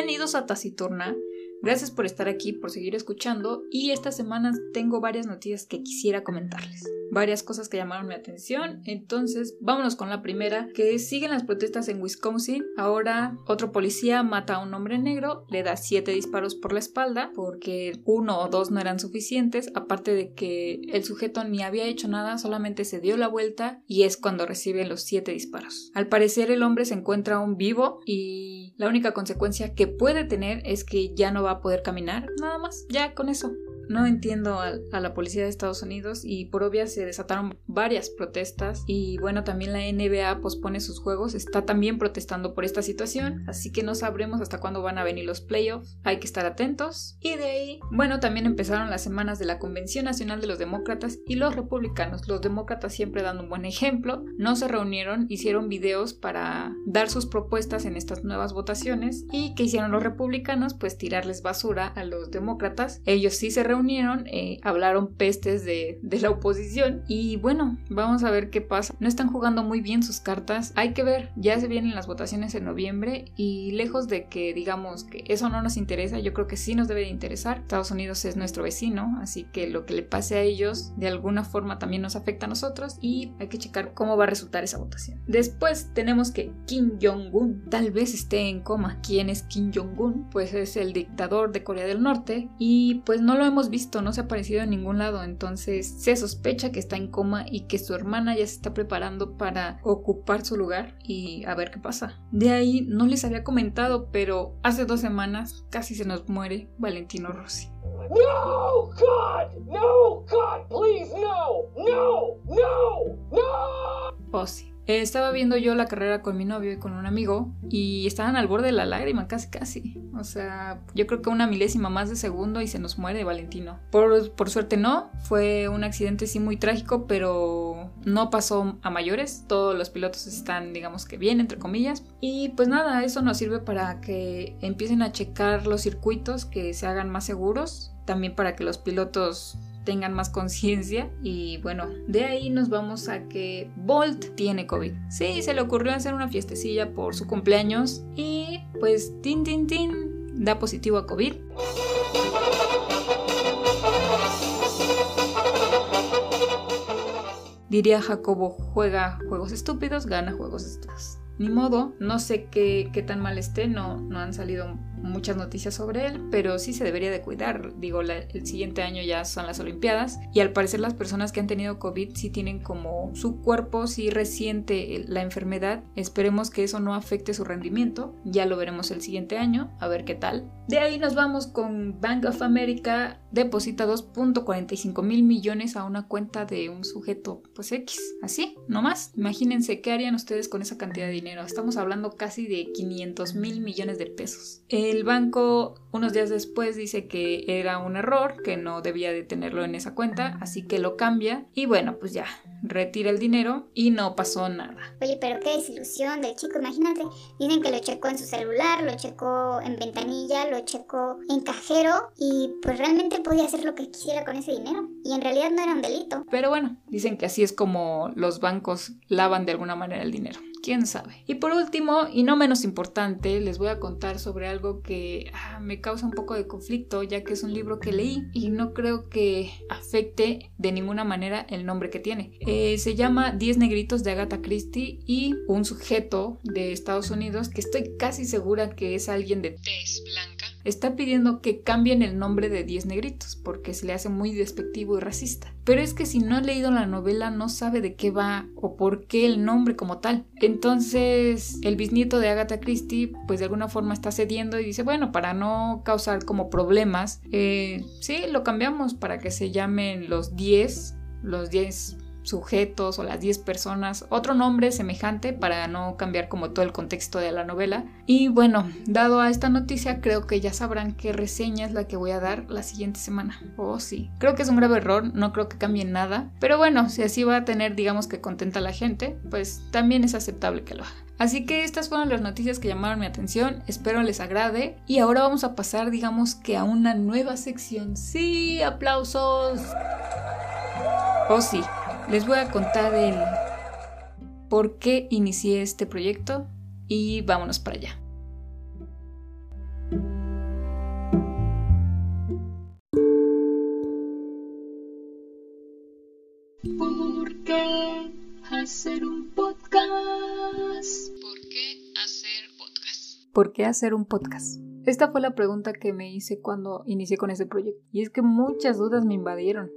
Bienvenidos a Taciturna. Gracias por estar aquí, por seguir escuchando y esta semana tengo varias noticias que quisiera comentarles varias cosas que llamaron mi atención. Entonces, vámonos con la primera, que siguen las protestas en Wisconsin. Ahora, otro policía mata a un hombre negro, le da siete disparos por la espalda, porque uno o dos no eran suficientes, aparte de que el sujeto ni había hecho nada, solamente se dio la vuelta y es cuando recibe los siete disparos. Al parecer, el hombre se encuentra aún vivo y la única consecuencia que puede tener es que ya no va a poder caminar, nada más, ya con eso. No entiendo a, la policía de Estados Unidos y por obvia se desataron varias protestas y bueno, también la NBA pospone sus juegos, está también protestando por esta situación, así que no sabremos hasta cuándo van a venir los playoffs, hay que estar atentos. Y de ahí, bueno, también empezaron las semanas de la Convención Nacional de los Demócratas y los Republicanos. Los demócratas siempre dando un buen ejemplo, no se reunieron, hicieron videos para dar sus propuestas en estas nuevas votaciones y que hicieron los republicanos, pues tirarles basura a los demócratas. Ellos sí se reunieron unieron, eh, hablaron pestes de, de, la oposición y bueno, vamos a ver qué pasa. No están jugando muy bien sus cartas, hay que ver, ya se vienen las votaciones en noviembre y lejos de que digamos que eso no nos interesa, yo creo que sí nos debe de interesar. Estados Unidos es nuestro vecino, así que lo que le pase a ellos de alguna forma también nos afecta a nosotros y hay que checar cómo va a resultar esa votación. Después tenemos que Kim Jong-un tal vez esté en coma. ¿Quién es Kim Jong-un? Pues es el dictador de Corea del Norte y pues no lo hemos visto, no se ha aparecido en ningún lado, entonces se sospecha que está en coma y que su hermana ya se está preparando para ocupar su lugar y a ver qué pasa. De ahí no les había comentado, pero hace dos semanas casi se nos muere Valentino Rossi. No, God, no, God, please, no, no, no, no. Oh, sí. Eh, estaba viendo yo la carrera con mi novio y con un amigo y estaban al borde de la lágrima, casi casi. O sea, yo creo que una milésima más de segundo y se nos muere Valentino. Por, por suerte no, fue un accidente sí muy trágico, pero no pasó a mayores. Todos los pilotos están, digamos que bien, entre comillas. Y pues nada, eso nos sirve para que empiecen a checar los circuitos, que se hagan más seguros. También para que los pilotos tengan más conciencia y bueno, de ahí nos vamos a que Bolt tiene COVID. Sí, se le ocurrió hacer una fiestecilla por su cumpleaños y pues tin tin tin da positivo a COVID. Diría Jacobo, juega juegos estúpidos, gana juegos estúpidos. Ni modo, no sé qué, qué tan mal esté, no, no han salido muchas noticias sobre él, pero sí se debería de cuidar. Digo, el siguiente año ya son las Olimpiadas y al parecer las personas que han tenido COVID sí tienen como su cuerpo sí resiente la enfermedad. Esperemos que eso no afecte su rendimiento. Ya lo veremos el siguiente año, a ver qué tal. De ahí nos vamos con Bank of America deposita 2.45 mil millones a una cuenta de un sujeto pues X. Así, no más. Imagínense qué harían ustedes con esa cantidad de dinero. Estamos hablando casi de 500 mil millones de pesos. El banco unos días después dice que era un error, que no debía de tenerlo en esa cuenta, así que lo cambia y bueno, pues ya, retira el dinero y no pasó nada. Oye, pero qué desilusión del chico, imagínate, dicen que lo checó en su celular, lo checó en ventanilla, lo checó en cajero y pues realmente podía hacer lo que quisiera con ese dinero y en realidad no era un delito. Pero bueno, dicen que así es como los bancos lavan de alguna manera el dinero quién sabe. Y por último, y no menos importante, les voy a contar sobre algo que ah, me causa un poco de conflicto, ya que es un libro que leí y no creo que afecte de ninguna manera el nombre que tiene. Eh, se llama 10 negritos de Agatha Christie y un sujeto de Estados Unidos que estoy casi segura que es alguien de tez blanca está pidiendo que cambien el nombre de 10 negritos porque se le hace muy despectivo y racista. Pero es que si no ha leído la novela no sabe de qué va o por qué el nombre como tal. Entonces el bisnieto de Agatha Christie pues de alguna forma está cediendo y dice bueno para no causar como problemas eh, sí lo cambiamos para que se llamen los 10 los 10 sujetos o las 10 personas, otro nombre semejante para no cambiar como todo el contexto de la novela. Y bueno, dado a esta noticia, creo que ya sabrán qué reseña es la que voy a dar la siguiente semana. Oh, sí. Creo que es un grave error, no creo que cambie nada. Pero bueno, si así va a tener, digamos que contenta a la gente, pues también es aceptable que lo haga. Así que estas fueron las noticias que llamaron mi atención, espero les agrade y ahora vamos a pasar digamos que a una nueva sección. Sí, aplausos. Oh sí, les voy a contar el por qué inicié este proyecto y vámonos para allá. ¿Por qué hacer un podcast? ¿Por qué hacer podcast? ¿Por qué hacer un podcast? Esta fue la pregunta que me hice cuando inicié con ese proyecto. Y es que muchas dudas me invadieron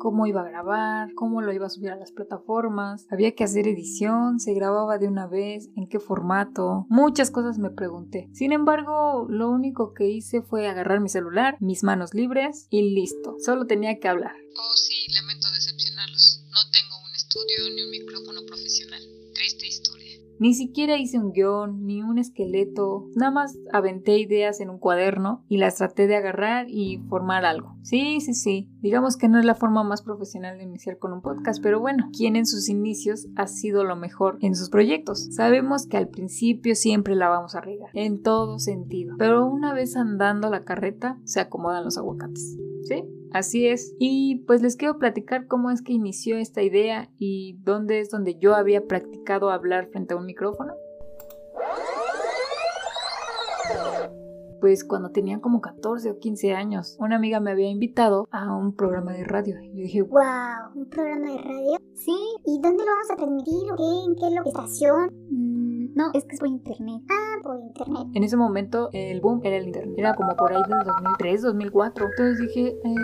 cómo iba a grabar, cómo lo iba a subir a las plataformas, había que hacer edición, se grababa de una vez, en qué formato, muchas cosas me pregunté. Sin embargo, lo único que hice fue agarrar mi celular, mis manos libres y listo, solo tenía que hablar. Oh sí, lamento decepcionarlos, no tengo un estudio ni un Ni siquiera hice un guion, ni un esqueleto, nada más aventé ideas en un cuaderno y las traté de agarrar y formar algo. Sí, sí, sí, digamos que no es la forma más profesional de iniciar con un podcast, pero bueno, quien en sus inicios ha sido lo mejor en sus proyectos. Sabemos que al principio siempre la vamos a regar, en todo sentido, pero una vez andando la carreta se acomodan los aguacates. ¿Sí? Así es. Y pues les quiero platicar cómo es que inició esta idea y dónde es donde yo había practicado hablar frente a un micrófono. Pues cuando tenía como 14 o 15 años, una amiga me había invitado a un programa de radio. Y yo dije, wow, ¿un programa de radio? Sí, ¿y dónde lo vamos a transmitir? ¿O qué? ¿En qué localización? No, es que es por internet. Ah, por internet. En ese momento el boom era el internet. Era como por ahí del 2003, 2004. Entonces dije, eh,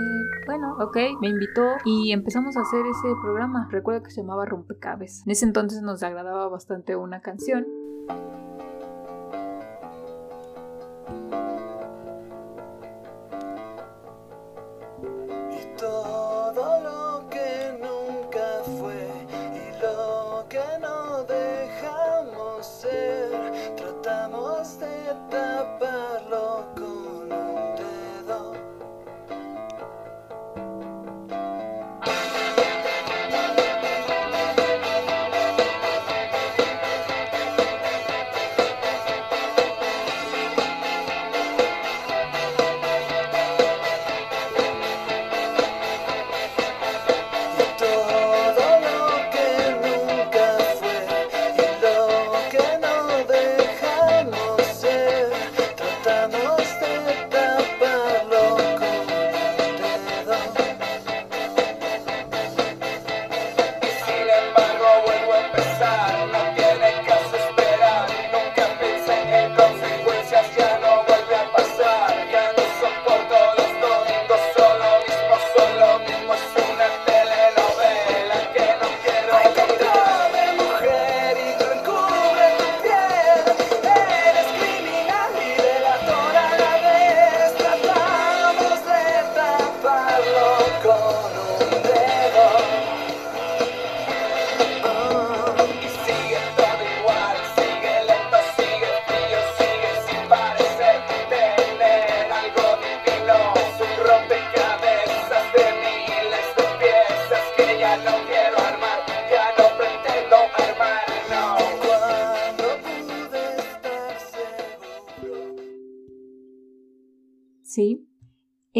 bueno, ok, me invitó y empezamos a hacer ese programa. Recuerdo que se llamaba Rompecabezas. En ese entonces nos agradaba bastante una canción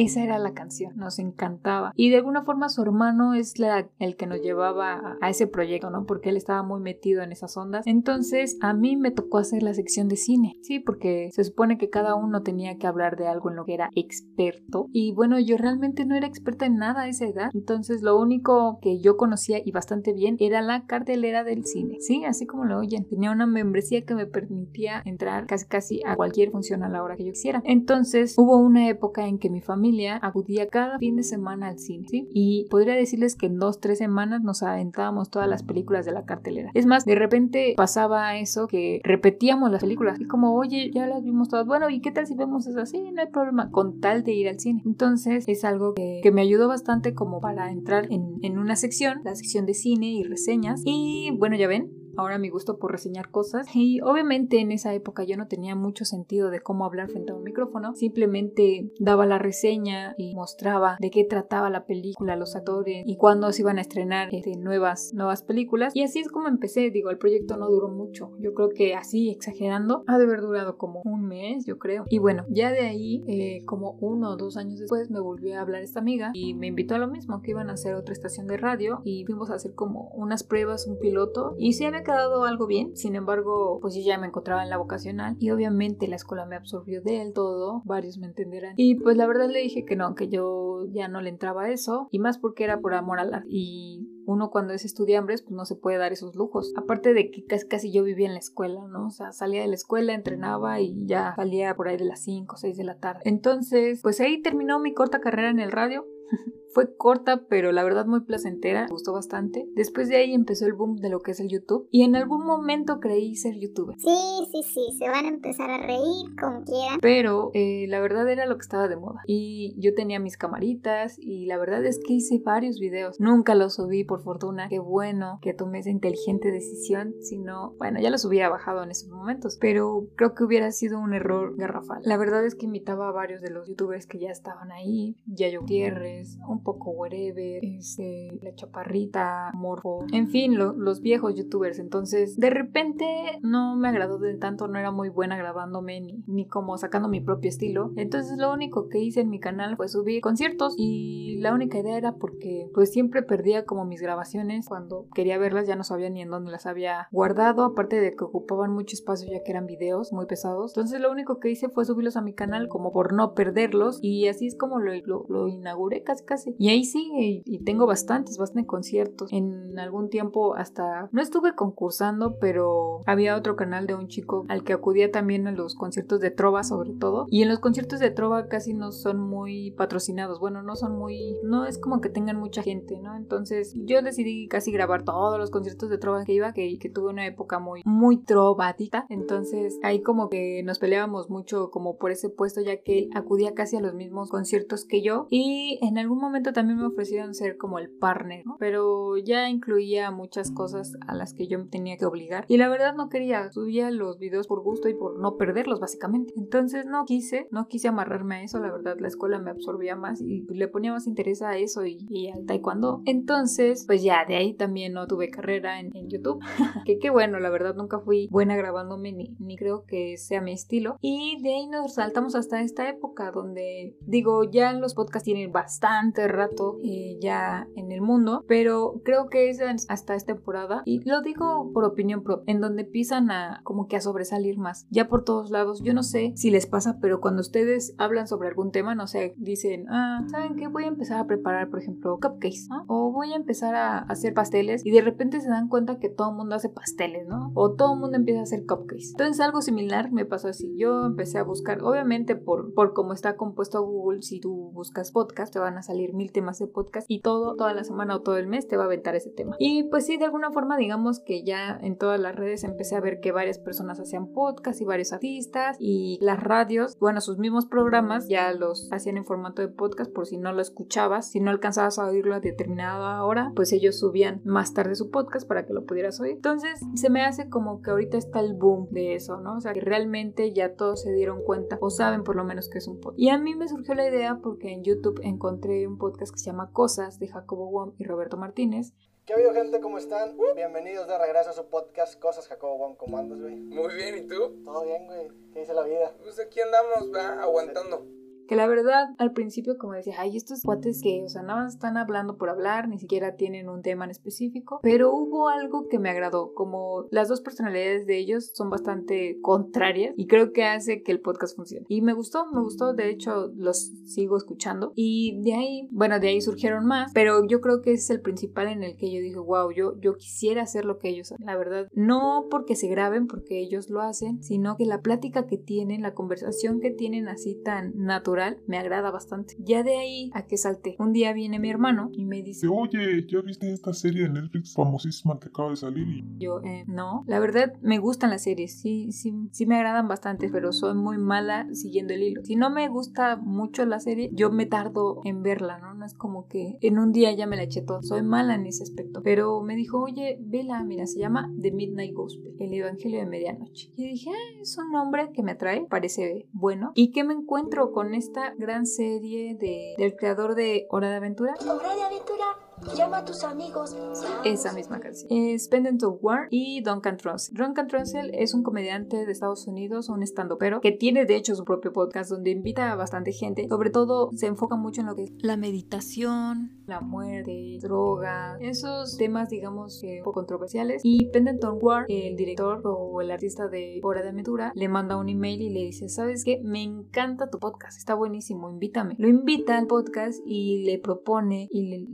Esa era la canción, nos encantaba. Y de alguna forma su hermano es el que nos llevaba a, ese proyecto, ¿no? Porque él estaba muy metido en esas ondas. Entonces a mí me tocó hacer la sección de cine, sí, porque se supone que cada uno tenía que hablar de algo en lo que era experto. Y bueno, yo realmente no era experta en nada a esa edad. Entonces lo único que yo conocía y bastante bien era la cartelera del cine. Sí, así como lo oyen. Tenía una membresía que me permitía entrar casi casi a cualquier función a la hora que yo quisiera. Entonces hubo una época en que mi familia acudía cada fin de semana al cine, ¿sí? Y podría decirles que en dos, tres semanas nos aventábamos todas las películas de la cartelera. Es más, de repente pasaba eso que repetíamos las películas y como, oye, ya las vimos todas. Bueno, ¿y qué tal si vemos eso así? No hay problema, con tal de ir al cine. Entonces es algo que, que me ayudó bastante como para entrar en, en una sección, la sección de cine y reseñas. Y bueno, ya ven, ahora mi gusto por reseñar cosas. Y obviamente en esa época yo no tenía mucho sentido de cómo hablar frente a un micrófono, simplemente daba la reseña y mostraba de qué trataba la película, los actores y cuándo se iban a estrenar este, nuevas, nuevas películas. Y así es como empecé, digo, el proyecto no duró mucho, yo creo que así exagerando ha de haber durado como un mes, yo creo. Y bueno, ya de ahí, eh, como uno o dos años después, me volvió a hablar esta amiga y me invitó a lo mismo, que iban a hacer otra estación de radio y fuimos a hacer como unas pruebas, un piloto. Y se había quedado algo bien, sin embargo, pues yo ya me encontraba en la vocacional y obviamente la escuela me absorbió del todo, varios me entenderán. Y pues la verdad le dije que no, que yo ya no le entraba a eso y más porque era por amor al arte. Y uno cuando es estudiambres pues no se puede dar esos lujos. Aparte de que casi, casi yo vivía en la escuela, ¿no? O sea, salía de la escuela, entrenaba y ya salía por ahí de las 5 o 6 de la tarde. Entonces, pues ahí terminó mi corta carrera en el radio. Fue corta, pero la verdad muy placentera, me gustó bastante. Después de ahí empezó el boom de lo que es el YouTube y en algún momento creí ser youtuber. Sí, sí, sí, se van a empezar a reír como quieran. Pero eh, la verdad era lo que estaba de moda y yo tenía mis camaritas y la verdad es que hice varios videos. Nunca los subí por fortuna, qué bueno que tomé esa inteligente decisión, sino, bueno, ya los hubiera bajado en esos momentos, pero creo que hubiera sido un error garrafal. La verdad es que imitaba a varios de los youtubers que ya estaban ahí, Yayo Gutiérrez, un poco wherever, este, la chaparrita, Morfo, en fin, los viejos youtubers. Entonces, de repente no me agradó del tanto, no era muy buena grabándome ni, ni como sacando mi propio estilo. Entonces, lo único que hice en mi canal fue subir conciertos y la única idea era porque pues siempre perdía como mis grabaciones cuando quería verlas ya no sabía ni en dónde las había guardado, aparte de que ocupaban mucho espacio ya que eran videos muy pesados. Entonces, lo único que hice fue subirlos a mi canal como por no perderlos y así es como lo, lo inauguré casi casi. Y ahí sigue y, tengo bastantes, bastantes conciertos. En algún tiempo hasta no estuve concursando, pero había otro canal de un chico al que acudía también a los conciertos de trova sobre todo. Y en los conciertos de trova casi no son muy patrocinados. Bueno, no son muy, no es como que tengan mucha gente, ¿no? Entonces yo decidí casi grabar todos los conciertos de trova que iba, que, que tuve una época muy, muy trovadita. Entonces ahí como que nos peleábamos mucho como por ese puesto ya que él acudía casi a los mismos conciertos que yo. Y en algún momento también me ofrecieron ser como el partner, pero ya incluía muchas cosas a las que yo me tenía que obligar y la verdad no quería, subía los videos por gusto y por no perderlos básicamente. Entonces no quise, no quise amarrarme a eso, la verdad la escuela me absorbía más y le ponía más interés a eso y, al taekwondo. Entonces pues ya de ahí también no tuve carrera en, YouTube, que qué bueno, la verdad nunca fui buena grabándome ni, ni creo que sea mi estilo. Y de ahí nos saltamos hasta esta época donde digo ya los podcasts tienen bastante rato eh, ya en el mundo, pero creo que es hasta esta temporada, y lo digo por opinión propia, en donde empiezan a como que a sobresalir más, ya por todos lados, yo no sé si les pasa, pero cuando ustedes hablan sobre algún tema, no sé, dicen, ah, ¿saben qué? Voy a empezar a preparar, por ejemplo, cupcakes, ¿no? O voy a empezar a hacer pasteles y de repente se dan cuenta que todo el mundo hace pasteles, ¿no? O todo el mundo empieza a hacer cupcakes. Entonces algo similar me pasó así, yo empecé a buscar, obviamente por, por cómo está compuesto Google, si tú buscas podcast, te van a salir mil temas de podcast y todo, toda la semana o todo el mes te va a aventar ese tema. Y pues sí, de alguna forma digamos que ya en todas las redes empecé a ver que varias personas hacían podcast y varios artistas y las radios, bueno, sus mismos programas ya los hacían en formato de podcast por si no lo escuchabas, si no alcanzabas a oírlo a determinada hora, pues ellos subían más tarde su podcast para que lo pudieras oír. Entonces se me hace como que ahorita está el boom de eso, ¿no? O sea, que realmente ya todos se dieron cuenta o saben por lo menos que es un podcast. Y a mí me surgió la idea porque en YouTube encontré un podcast que se llama Cosas de Jacobo Wong y Roberto Martínez. ¿Qué ha habido, gente? ¿Cómo están? Bienvenidos de regreso a su podcast Cosas Jacobo Wong. ¿Cómo andas, güey? Muy bien, ¿y tú? Todo bien, güey. ¿Qué dice la vida? Pues aquí andamos, va, aguantando. Que la verdad, al principio, como decía, ay, estos cuates que, o sea, más están hablando por hablar, ni siquiera tienen un tema en específico. Pero hubo algo que me agradó, como las dos personalidades de ellos son bastante contrarias y creo que hace que el podcast funcione. Y me gustó, me gustó, de hecho, los sigo escuchando. Y de ahí, bueno, de ahí surgieron más, pero yo creo que es el principal en el que yo dije, wow, yo, yo quisiera hacer lo que ellos hacen. La verdad, no porque se graben, porque ellos lo hacen, sino que la plática que tienen, la conversación que tienen así tan natural me agrada bastante. Ya de ahí a que salté. Un día viene mi hermano y me dice, oye, ¿ya viste esta serie de Netflix famosísima que acaba de salir? Y yo, eh, no, la verdad me gustan las series, sí, sí, sí me agradan bastante, pero soy muy mala siguiendo el hilo. Si no me gusta mucho la serie, yo me tardo en verla, ¿no? No es como que en un día ya me la eché todo. Soy mala en ese aspecto. Pero me dijo, oye, vela, mira, se llama The Midnight Gospel, el Evangelio de Medianoche. Y dije, ah, es un nombre que me atrae, parece bueno. ¿Y qué me encuentro con esta gran serie de, del creador de Hora? Hora de aventura. Llama a tus amigos. Esa misma canción. Es Pendant of War y Duncan Trussell. Duncan Trussell es un comediante de Estados Unidos, un pero que tiene de hecho su propio podcast donde invita a bastante gente. Sobre todo se enfoca mucho en lo que es la meditación, la muerte, droga, esos temas digamos que un poco controversiales. Y Pendant of War, el director o el artista de Hora de Aventura, le manda un email y le dice, ¿sabes qué? Me encanta tu podcast, está buenísimo, invítame. Lo invita al podcast y le propone y le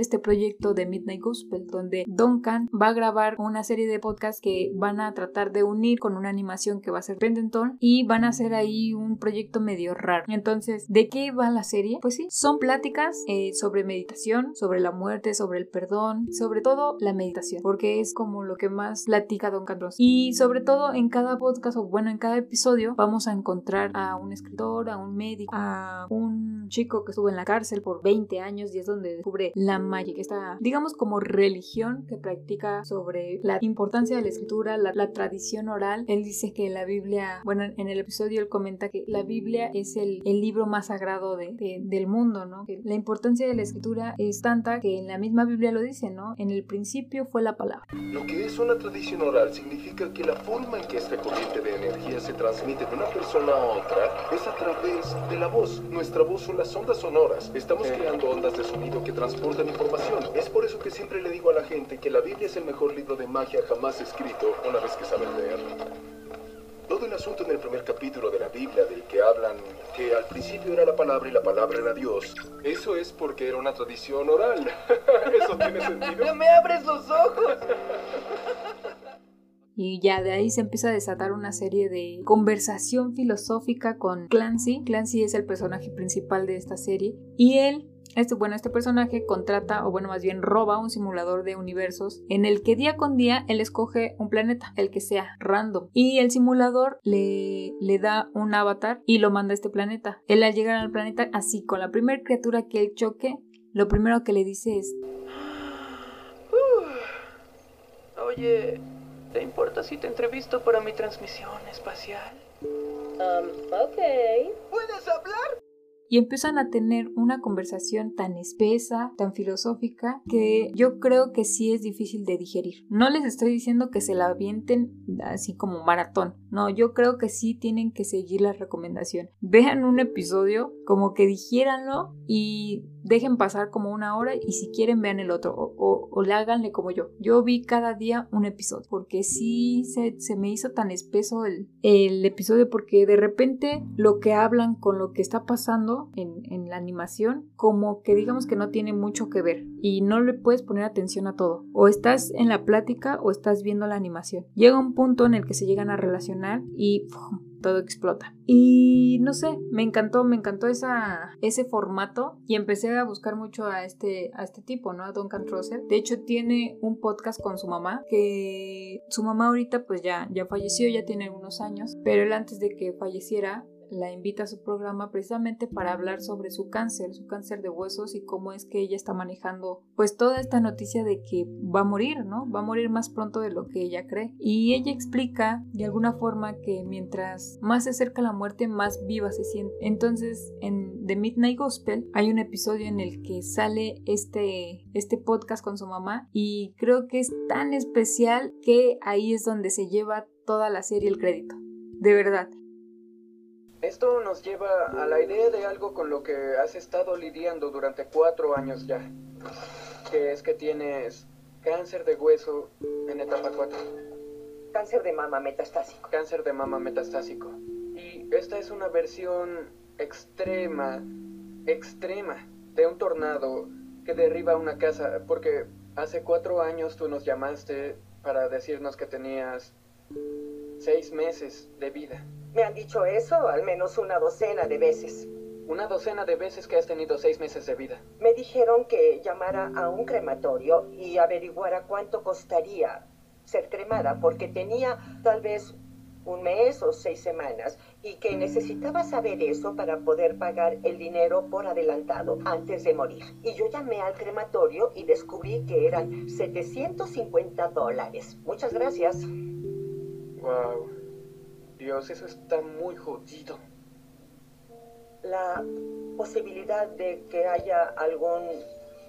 este proyecto de Midnight Gospel, donde Duncan va a grabar una serie de podcasts que van a tratar de unir con una animación que va a ser Pendenton y van a hacer ahí un proyecto medio raro. Entonces, ¿de qué va la serie? Pues sí, son pláticas eh, sobre meditación, sobre la muerte, sobre el perdón, sobre todo la meditación, porque es como lo que más platica Duncan Ross. Y sobre todo en cada podcast, o bueno, en cada episodio, vamos a encontrar a un escritor, a un médico, a un chico que estuvo en la cárcel por 20 años y es donde descubre la Magic, esta, digamos, como religión que practica sobre la importancia de la escritura, la, tradición oral. Él dice que la Biblia, bueno, en el episodio él comenta que la Biblia es el, el libro más sagrado de, del mundo, ¿no? Que la importancia de la escritura es tanta que en la misma Biblia lo dice, ¿no? En el principio fue la palabra. Lo que es una tradición oral significa que la forma en que esta corriente de energía se transmite de una persona a otra es a través de la voz. Nuestra voz son las ondas sonoras. Estamos creando ondas de sonido que transportan información es por eso que siempre le digo a la gente que la Biblia es el mejor libro de magia jamás escrito una vez que saben leer. Todo el asunto en el primer capítulo de la Biblia del que hablan que al principio era la palabra y la palabra era Dios. Eso es porque era una tradición oral. Eso tiene sentido. ¡No me abres los ojos! Y ya de ahí se empieza a desatar una serie de conversación filosófica con Clancy. Clancy es el personaje principal de esta serie. Y él este, bueno, este personaje contrata, o bueno, más bien roba un simulador de universos en el que día con día él escoge un planeta, el que sea, random. Y el simulador le, le da un avatar y lo manda a este planeta. Él al llegar al planeta, así, con la primera criatura que él choque, lo primero que le dice es... oye, ¿te importa si te entrevisto para mi transmisión espacial? Um, ok. ¿Puedes hablar? Y empiezan a tener una conversación tan espesa, tan filosófica, que yo creo que sí es difícil de digerir. No les estoy diciendo que se la avienten así como maratón, no, yo creo que sí tienen que seguir la recomendación. Vean un episodio, como que digiéranlo y dejen pasar como una hora y si quieren vean el otro o, o, le háganle como yo. Yo vi cada día un episodio porque sí se, se me hizo tan espeso el, el, episodio porque de repente lo que hablan con lo que está pasando en, la animación como que digamos que no tiene mucho que ver y no le puedes poner atención a todo. O estás en la plática o estás viendo la animación. Llega un punto en el que se llegan a relacionar y todo explota. Y no sé, me encantó, me encantó ese formato y empecé a buscar mucho a este, a este tipo, ¿no? A Duncan Trussell. De hecho, tiene un podcast con su mamá, que su mamá ahorita pues ya, ya falleció, ya tiene algunos años, pero él antes de que falleciera la invita a su programa precisamente para hablar sobre su cáncer, su cáncer de huesos y cómo es que ella está manejando pues toda esta noticia de que va a morir, ¿no? Va a morir más pronto de lo que ella cree. Y ella explica de alguna forma que mientras más se acerca la muerte, más viva se siente. Entonces, en The Midnight Gospel hay un episodio en el que sale este, este podcast con su mamá y creo que es tan especial que ahí es donde se lleva toda la serie el crédito. De verdad, esto nos lleva a la idea de algo con lo que has estado lidiando durante cuatro años ya, que es que tienes cáncer de hueso en etapa 4. Cáncer de mama metastásico. Cáncer de mama metastásico. Y esta es una versión extrema, extrema, de un tornado que derriba una casa, porque hace cuatro años tú nos llamaste para decirnos que tenías seis meses de vida. Me han dicho eso al menos una docena de veces. Una docena de veces que has tenido seis meses de vida. Me dijeron que llamara a un crematorio y averiguara cuánto costaría ser cremada, porque tenía tal vez un mes o seis semanas y que necesitaba saber eso para poder pagar el dinero por adelantado antes de morir. Y yo llamé al crematorio y descubrí que eran 750 dólares. Muchas gracias. Wow. Eso está muy jodido. La posibilidad de que haya algún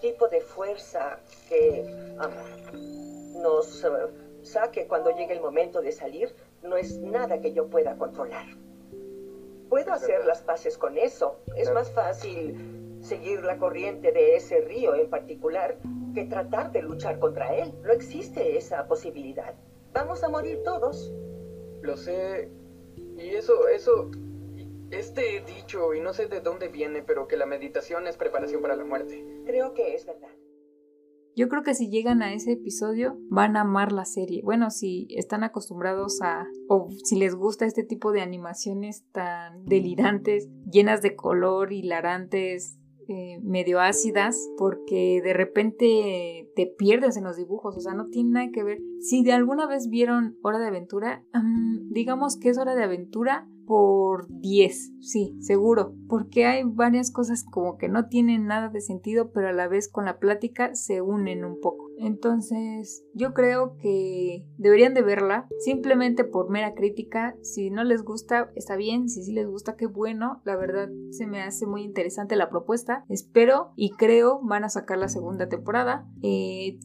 tipo de fuerza que um, nos uh, saque cuando llegue el momento de salir no es nada que yo pueda controlar. Puedo hacer las paces con eso. Es más fácil seguir la corriente de ese río en particular que tratar de luchar contra él. No existe esa posibilidad. Vamos a morir todos. Lo sé. Y eso, eso, este dicho, y no sé de dónde viene, pero que la meditación es preparación para la muerte. Creo que es verdad. Yo creo que si llegan a ese episodio van a amar la serie. Bueno, si están acostumbrados a o si les gusta este tipo de animaciones tan delirantes, llenas de color, hilarantes, eh, medio ácidas, porque de repente te pierdes en los dibujos, o sea, no tiene nada que ver. Si de alguna vez vieron Hora de Aventura, digamos que es Hora de Aventura por 10, sí, seguro, porque hay varias cosas como que no tienen nada de sentido, pero a la vez con la plática se unen un poco. Entonces, yo creo que deberían de verla simplemente por mera crítica. Si no les gusta, está bien. Si sí les gusta, qué bueno. La verdad, se me hace muy interesante la propuesta. Espero y creo van a sacar la segunda temporada. Eh,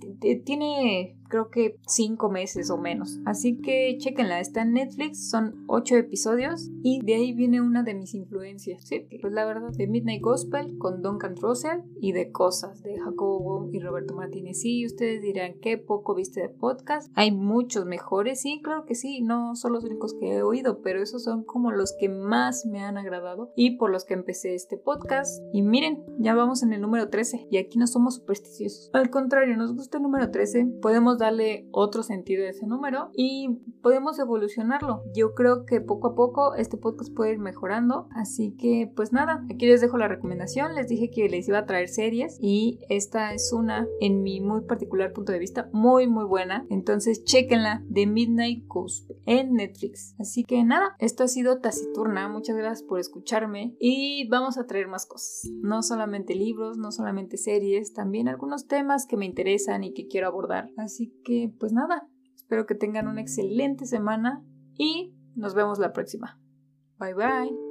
tiene creo que cinco meses o menos. Así que chequenla, está en Netflix, son ocho episodios y de ahí viene una de mis influencias. Sí, pues la verdad, de Midnight Gospel con Duncan Russell y de Cosas de Jacobo y Roberto Martínez. Sí, ustedes dirán, qué poco viste de podcast. Hay muchos mejores, sí, claro que sí, no son los únicos que he oído, pero esos son como los que más me han agradado y por los que empecé este podcast. Y miren, ya vamos en el número 13 y aquí no somos supersticiosos. Al contrario, nos gusta el número 13, podemos darle otro sentido a ese número y podemos evolucionarlo. Yo creo que poco a poco este podcast puede ir mejorando, así que pues nada, aquí les dejo la recomendación, les dije que les iba a traer series y esta es una en mi muy particular punto de vista muy muy buena, entonces chequenla de Midnight Ghost en Netflix. Así que nada, esto ha sido Taciturna, muchas gracias por escucharme y vamos a traer más cosas, no solamente libros, no solamente series, también algunos temas que me interesan y que quiero abordar. Así que, pues nada, espero que tengan una excelente semana y nos vemos la próxima. Bye bye.